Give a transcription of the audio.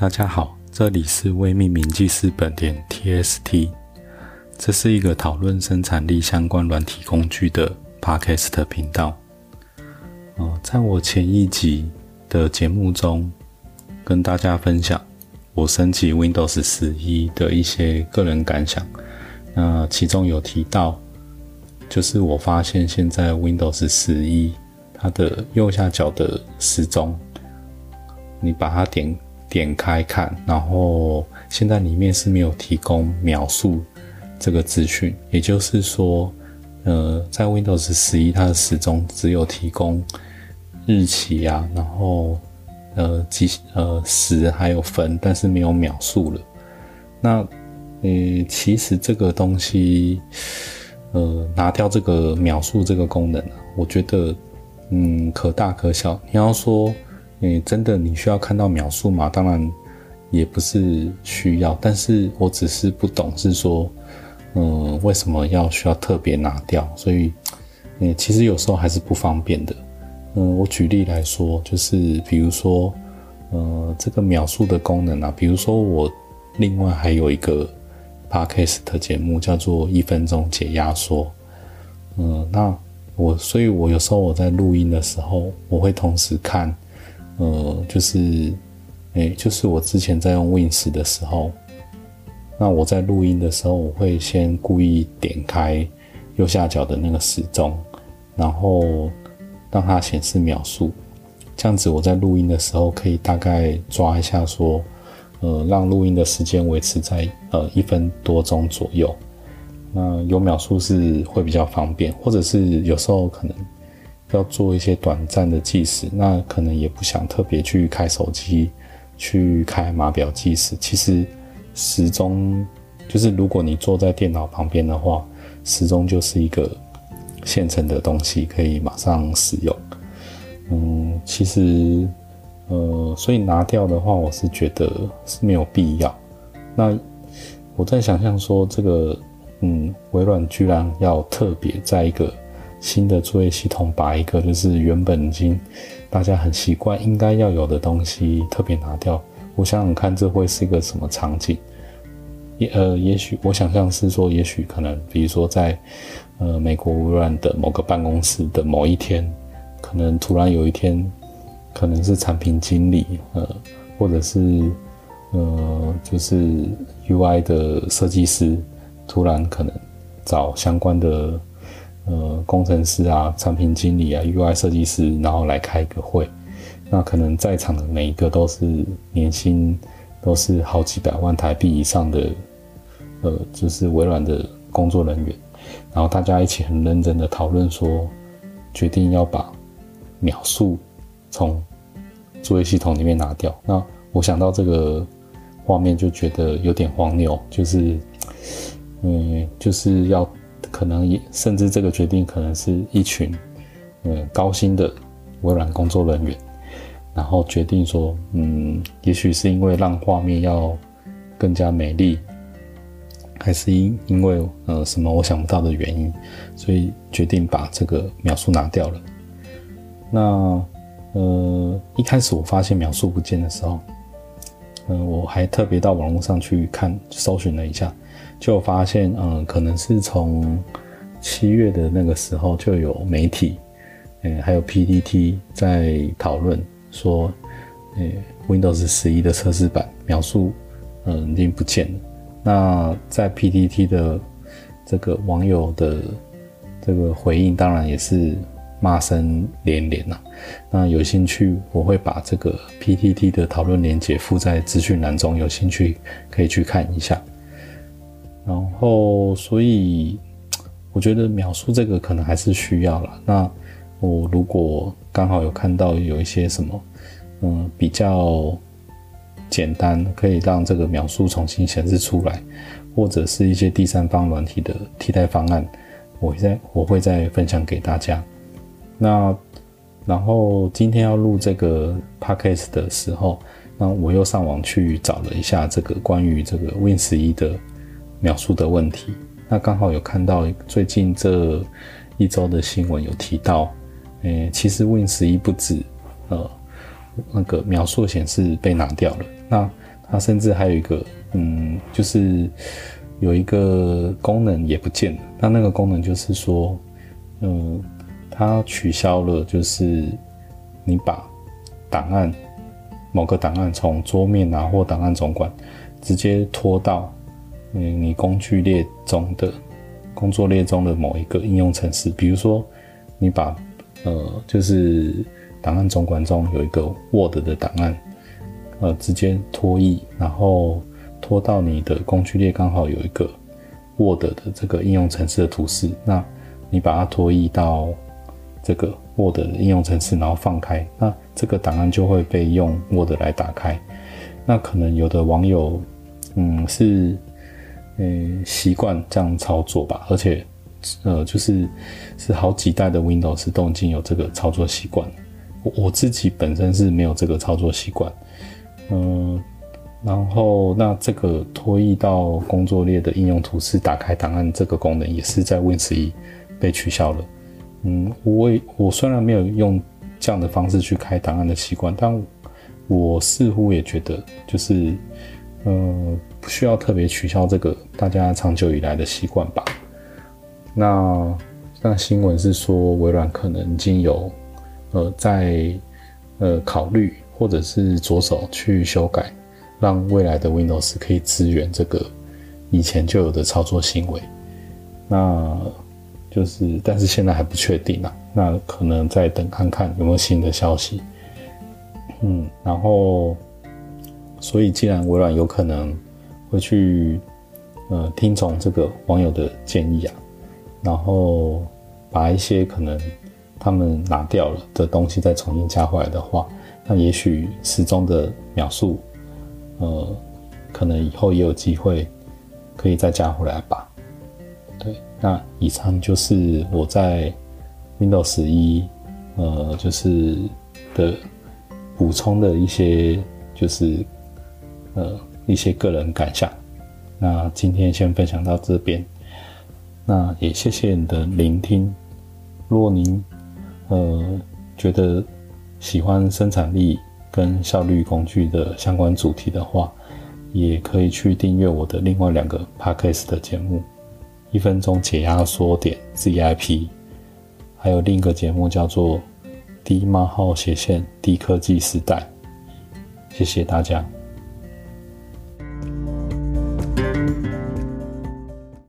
大家好，这里是未命名记事本点 TST，这是一个讨论生产力相关软体工具的 Podcast 频道。哦，在我前一集的节目中，跟大家分享我升级 Windows 十一的一些个人感想。那其中有提到，就是我发现现在 Windows 十一它的右下角的时钟，你把它点。点开看，然后现在里面是没有提供描述这个资讯，也就是说，呃，在 Windows 十一它的时钟只有提供日期啊，然后呃几呃时还有分，但是没有秒数了。那呃，其实这个东西，呃，拿掉这个秒数这个功能啊，我觉得嗯可大可小。你要说。诶，真的你需要看到描述吗？当然也不是需要，但是我只是不懂，是说，嗯，为什么要需要特别拿掉？所以，嗯，其实有时候还是不方便的。嗯，我举例来说，就是比如说，呃，这个描述的功能啊，比如说我另外还有一个 podcast 节目叫做一分钟解压缩，嗯，那我，所以我有时候我在录音的时候，我会同时看。呃，就是，哎，就是我之前在用 Win 的时候，那我在录音的时候，我会先故意点开右下角的那个时钟，然后让它显示秒数，这样子我在录音的时候可以大概抓一下，说，呃，让录音的时间维持在呃一分多钟左右，那有秒数是会比较方便，或者是有时候可能。要做一些短暂的计时，那可能也不想特别去开手机，去开码表计时。其实时钟就是，如果你坐在电脑旁边的话，时钟就是一个现成的东西，可以马上使用。嗯，其实呃，所以拿掉的话，我是觉得是没有必要。那我在想象说，这个嗯，微软居然要特别在一个。新的作业系统把一个就是原本已经大家很习惯应该要有的东西特别拿掉，我想想看这会是一个什么场景？也呃，也许我想象是说，也许可能比如说在呃美国微软的某个办公室的某一天，可能突然有一天，可能是产品经理呃，或者是呃就是 UI 的设计师，突然可能找相关的。呃，工程师啊，产品经理啊，UI 设计师，然后来开一个会，那可能在场的每一个都是年薪都是好几百万台币以上的，呃，就是微软的工作人员，然后大家一起很认真的讨论说，决定要把秒数从作业系统里面拿掉。那我想到这个画面就觉得有点荒谬，就是，嗯，就是要。可能也甚至这个决定可能是一群，嗯，高薪的微软工作人员，然后决定说，嗯，也许是因为让画面要更加美丽，还是因因为呃什么我想不到的原因，所以决定把这个描述拿掉了。那呃一开始我发现描述不见的时候，嗯，我还特别到网络上去看搜寻了一下。就发现，嗯，可能是从七月的那个时候就有媒体，嗯，还有 PPT 在讨论说，诶，Windows 十一的测试版描述，嗯，已经不见了。那在 PPT 的这个网友的这个回应，当然也是骂声连连呐。那有兴趣，我会把这个 PPT 的讨论链接附在资讯栏中，有兴趣可以去看一下。然后，所以我觉得描述这个可能还是需要了。那我如果刚好有看到有一些什么，嗯，比较简单，可以让这个描述重新显示出来，或者是一些第三方软体的替代方案，我在我会再分享给大家。那然后今天要录这个 podcast 的时候，那我又上网去找了一下这个关于这个 Win 十一的。描述的问题，那刚好有看到最近这一周的新闻有提到，诶，其实 Win 十一不止，呃，那个描述显示被拿掉了，那它甚至还有一个，嗯，就是有一个功能也不见了。那那个功能就是说，嗯，它取消了，就是你把档案某个档案从桌面啊或档案总管直接拖到嗯你工具列中的工作列中的某一个应用程式，比如说你把呃就是档案总管中有一个 Word 的档案。呃，直接拖移，然后拖到你的工具列，刚好有一个 Word 的这个应用程式的图示，那你把它拖移到这个 Word 的应用程式，然后放开，那这个档案就会被用 Word 来打开。那可能有的网友，嗯，是，嗯，习惯这样操作吧，而且，呃，就是是好几代的 Windows 都已经有这个操作习惯。我我自己本身是没有这个操作习惯。嗯，然后那这个拖移到工作列的应用图示打开档案这个功能也是在 Win 十一被取消了。嗯，我我虽然没有用这样的方式去开档案的习惯，但我似乎也觉得就是嗯不需要特别取消这个大家长久以来的习惯吧。那那新闻是说微软可能已经有呃在呃考虑。或者是着手去修改，让未来的 Windows 可以支援这个以前就有的操作行为。那就是，但是现在还不确定啊。那可能再等看看有没有新的消息。嗯，然后，所以既然微软有可能会去呃听从这个网友的建议啊，然后把一些可能他们拿掉了的东西再重新加回来的话。那也许时钟的秒数，呃，可能以后也有机会可以再加回来吧。对，那以上就是我在 Windows 十一，呃，就是的补充的一些，就是呃一些个人感想。那今天先分享到这边，那也谢谢你的聆听。如果您呃觉得，喜欢生产力跟效率工具的相关主题的话，也可以去订阅我的另外两个 podcast 的节目，一分钟解压缩点 ZIP，还有另一个节目叫做低冒号斜线低科技时代。谢谢大家。